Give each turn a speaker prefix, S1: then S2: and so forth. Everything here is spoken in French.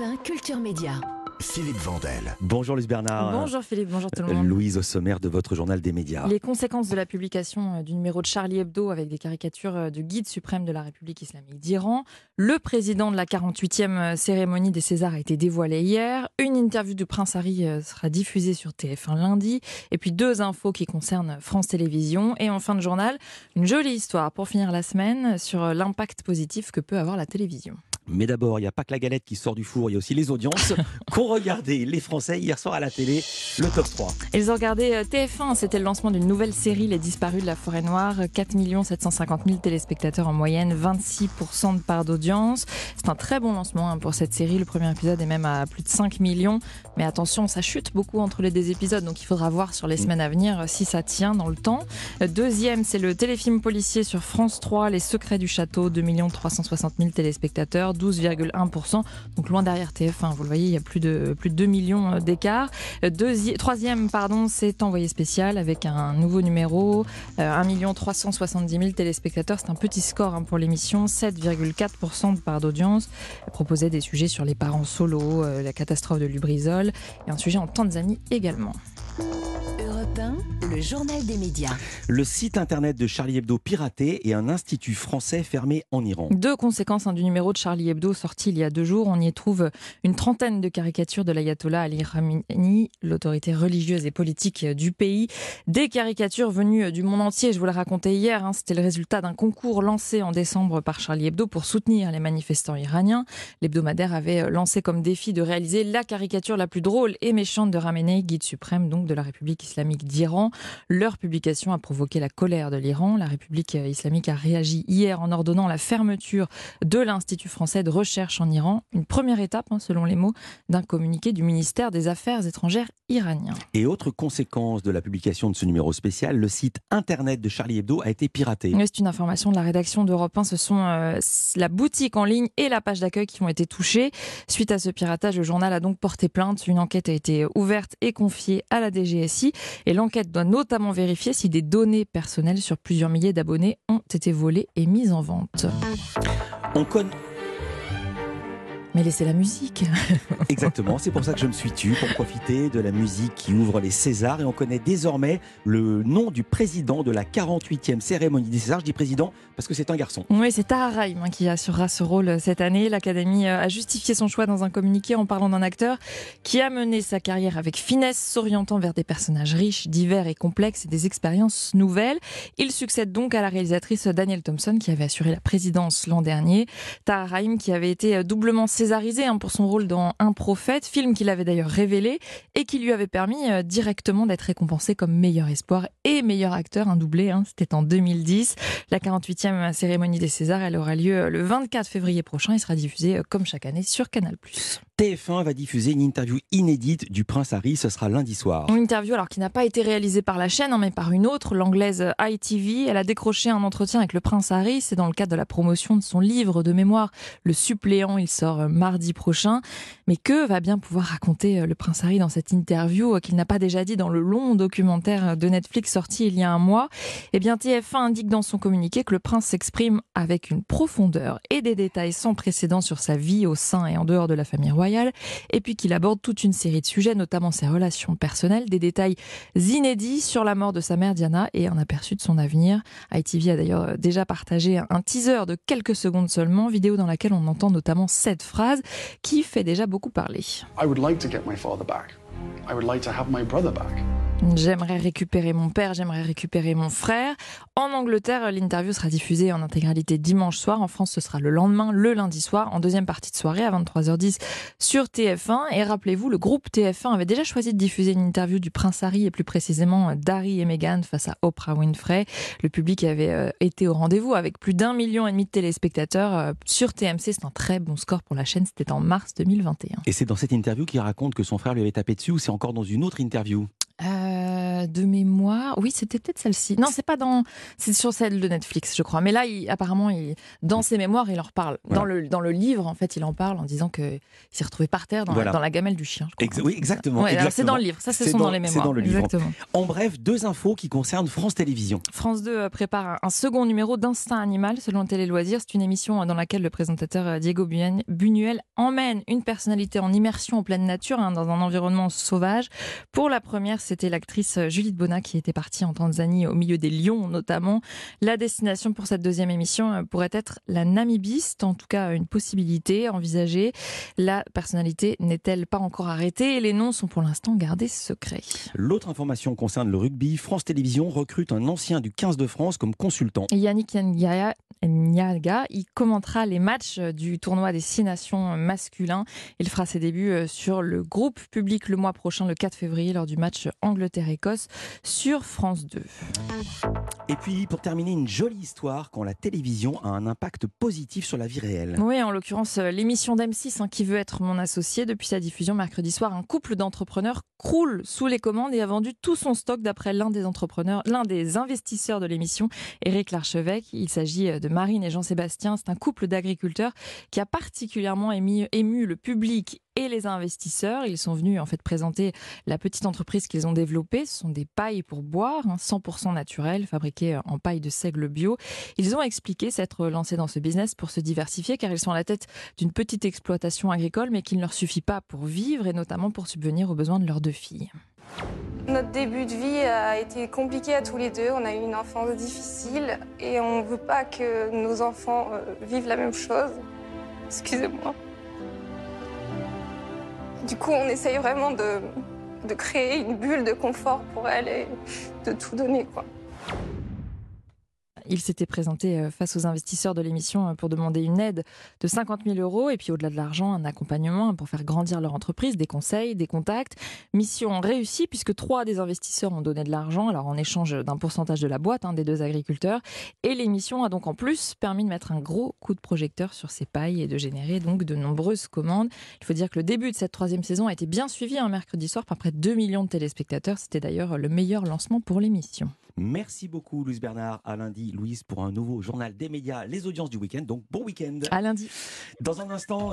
S1: Europe 1, Culture Média.
S2: Philippe Vandel.
S3: Bonjour Luce Bernard.
S4: Bonjour Philippe, bonjour tout le monde.
S3: Louise au sommaire de votre journal des médias.
S4: Les conséquences de la publication euh, du numéro de Charlie Hebdo avec des caricatures euh, du guide suprême de la République islamique d'Iran. Le président de la 48e euh, cérémonie des Césars a été dévoilé hier. Une interview du prince Harry sera diffusée sur TF1 lundi. Et puis deux infos qui concernent France Télévisions. Et en fin de journal, une jolie histoire pour finir la semaine sur l'impact positif que peut avoir la télévision.
S3: Mais d'abord, il n'y a pas que la galette qui sort du four, il y a aussi les audiences qu'ont regardé les Français hier soir à la télé, le top 3.
S4: Ils ont regardé euh, TF1, c'était le lancement d'une nouvelle série, Les Disparus de la Forêt Noire. 4 750 000 téléspectateurs en moyenne, 26% de part d'audience. C'est un très bon lancement hein, pour cette série. Le premier épisode est même à plus de 5 millions. Mais attention, ça chute beaucoup entre les deux épisodes, donc il faudra voir sur les mm. semaines à venir euh, si ça tient dans le temps. Euh, deuxième, c'est le téléfilm policier sur France 3, Les Secrets du Château, 2 360 000 téléspectateurs. 12,1%. Donc loin derrière TF1, vous le voyez, il y a plus de, plus de 2 millions euh, d'écart. Euh, troisième, pardon, c'est Envoyé spécial avec un nouveau numéro, 1 370 000 téléspectateurs. C'est un petit score hein, pour l'émission, 7,4% de part d'audience. Elle proposait des sujets sur les parents solo, euh, la catastrophe de Lubrizol et un sujet en Tanzanie également
S1: le journal des médias.
S3: Le site internet de Charlie Hebdo piraté et un institut français fermé en Iran.
S4: Deux conséquences hein, du numéro de Charlie Hebdo sorti il y a deux jours. On y trouve une trentaine de caricatures de l'ayatollah Ali Khamenei, l'autorité religieuse et politique du pays. Des caricatures venues du monde entier. Je vous l'ai raconté hier. Hein, C'était le résultat d'un concours lancé en décembre par Charlie Hebdo pour soutenir les manifestants iraniens. L'hebdomadaire avait lancé comme défi de réaliser la caricature la plus drôle et méchante de Khamenei, guide suprême donc de la République islamique d'Iran. Leur publication a provoqué la colère de l'Iran. La République islamique a réagi hier en ordonnant la fermeture de l'Institut français de recherche en Iran, une première étape, hein, selon les mots d'un communiqué du ministère des Affaires étrangères iranien.
S3: Et autre conséquence de la publication de ce numéro spécial, le site internet de Charlie Hebdo a été piraté.
S4: C'est une information de la rédaction d'Europe 1. Ce sont euh, la boutique en ligne et la page d'accueil qui ont été touchées. Suite à ce piratage, le journal a donc porté plainte. Une enquête a été ouverte et confiée à la DGSI. Et l'enquête doit notamment vérifier si des données personnelles sur plusieurs milliers d'abonnés ont été volées et mises en vente. Mais laissez la musique.
S3: Exactement, c'est pour ça que je me suis tu, pour profiter de la musique qui ouvre les Césars. Et on connaît désormais le nom du président de la 48e cérémonie des Césars. Je dis président parce que c'est un garçon.
S4: Oui, c'est Tahar qui assurera ce rôle cette année. L'Académie euh, a justifié son choix dans un communiqué en parlant d'un acteur qui a mené sa carrière avec finesse, s'orientant vers des personnages riches, divers et complexes et des expériences nouvelles. Il succède donc à la réalisatrice Danielle Thompson qui avait assuré la présidence l'an dernier. Tahar qui avait été euh, doublement césarisé hein, pour son rôle dans Un prophète, film qu'il avait d'ailleurs révélé et qui lui avait permis euh, directement d'être récompensé comme meilleur espoir et meilleur acteur, un doublé. Hein, C'était en 2010. La 48e cérémonie des Césars, elle aura lieu le 24 février prochain et sera diffusée euh, comme chaque année sur Canal+.
S3: TF1 va diffuser une interview inédite du prince Harry. Ce sera lundi soir.
S4: Une interview alors qui n'a pas été réalisée par la chaîne, hein, mais par une autre, l'anglaise ITV. Elle a décroché un entretien avec le prince Harry. C'est dans le cadre de la promotion de son livre de mémoire, Le suppléant. Il sort euh, mardi prochain. Mais que va bien pouvoir raconter euh, le prince Harry dans cette interview euh, qu'il n'a pas déjà dit dans le long documentaire de Netflix sorti il y a un mois? Eh bien, TF1 indique dans son communiqué que le prince s'exprime avec une profondeur et des détails sans précédent sur sa vie au sein et en dehors de la famille royale et puis qu'il aborde toute une série de sujets, notamment ses relations personnelles, des détails inédits sur la mort de sa mère Diana et un aperçu de son avenir. ITV a d'ailleurs déjà partagé un teaser de quelques secondes seulement, vidéo dans laquelle on entend notamment cette phrase qui fait déjà beaucoup parler. I would like to get my father back. I would like to have my brother back. J'aimerais récupérer mon père, j'aimerais récupérer mon frère. En Angleterre, l'interview sera diffusée en intégralité dimanche soir. En France, ce sera le lendemain, le lundi soir, en deuxième partie de soirée à 23h10 sur TF1. Et rappelez-vous, le groupe TF1 avait déjà choisi de diffuser une interview du prince Harry et plus précisément d'Harry et Meghan face à Oprah Winfrey. Le public avait euh, été au rendez-vous avec plus d'un million et demi de téléspectateurs euh, sur TMC. C'est un très bon score pour la chaîne. C'était en mars 2021.
S3: Et c'est dans cette interview qu'il raconte que son frère lui avait tapé dessus ou c'est encore dans une autre interview?
S4: Euh, Euh, de mémoire, oui, c'était peut-être celle-ci. Non, c'est pas dans, c'est sur celle de Netflix, je crois. Mais là, il, apparemment, il, dans ses mémoires, il en reparle. Dans le dans le livre, en fait, il en parle en disant que il s'est retrouvé par terre dans, la, dans la gamelle du chien.
S3: oui, exactement.
S4: C'est dans le livre. Ça, ce sont dans, les mémoires.
S3: Dans le livre. Exactement. En bref, deux infos qui concernent France Télévisions.
S4: France 2 euh, prépare un second numéro d'Instinct Animal selon Télé Loisirs. C'est une émission dans laquelle le présentateur euh, Diego Buñuel emmène une personnalité en immersion en pleine nature, hein, dans un environnement sauvage. Pour la première, c'était l'actrice euh, Julie Bona qui était partie en Tanzanie au milieu des lions notamment. La destination pour cette deuxième émission euh, pourrait être la Namibie, c'est en tout cas une possibilité envisagée. La personnalité n'est-elle pas encore arrêtée? Et les noms sont pour l'instant gardés secrets.
S3: L'autre information concerne le rugby. France Télévisions recrute un ancien du 15 de France comme consultant.
S4: Yannick Nyaga, il commentera les matchs du tournoi des six nations masculins. Il fera ses débuts euh, sur le groupe public le mois prochain, le 4 février, lors du match Angleterre-Écosse sur France 2.
S3: Et puis, pour terminer, une jolie histoire quand la télévision a un impact positif sur la vie réelle.
S4: Oui, en l'occurrence, euh, l'émission d'M6, hein, qui veut être mon associé, depuis sa diffusion mercredi soir, un couple d'entrepreneurs croule sous les commandes et a vendu tout son stock d'après l'un des entrepreneurs, l'un des investisseurs de l'émission, Éric Larchevêque. Il s'agit euh, de Marine et Jean-Sébastien. C'est un couple d'agriculteurs qui a particulièrement ému, ému le public et les investisseurs. Ils sont venus en fait présenter la petite entreprise qu'ils ont développée. Ce sont des pailles pour boire, 100% hein, naturelles, fabriquées en paille de seigle bio. Ils ont expliqué s'être lancés dans ce business pour se diversifier car ils sont à la tête d'une petite exploitation agricole mais qu'il ne leur suffit pas pour vivre et notamment pour subvenir aux besoins de leurs deux filles.
S2: Notre début de vie a été compliqué à tous les deux. On a eu une enfance difficile et on ne veut pas que nos enfants euh, vivent la même chose. Excusez-moi. Du coup, on essaye vraiment de, créer une bulle de confort pour elle et de tout donner, quoi.
S4: Il s'était présenté euh, face aux investisseurs de l'émission euh, pour demander une aide de 50 000 euros et puis au-delà de l'argent, un accompagnement pour faire grandir leur entreprise, des conseils, des contacts. Mission réussie puisque trois des investisseurs ont donné de l'argent, alors en échange d'un pourcentage de la boîte hein, des deux agriculteurs. Et l'émission a donc en plus permis de mettre un gros coup de projecteur sur ces pailles et de générer donc de nombreuses commandes. Il faut dire que le début de cette troisième saison a été bien suivi un mercredi soir par près de 2 millions de téléspectateurs. C'était d'ailleurs le meilleur lancement pour l'émission.
S3: Merci beaucoup, Louise Bernard. À lundi, Louise, pour un nouveau journal des médias, les audiences du week-end. Donc, bon week-end.
S4: À lundi.
S3: Dans un instant.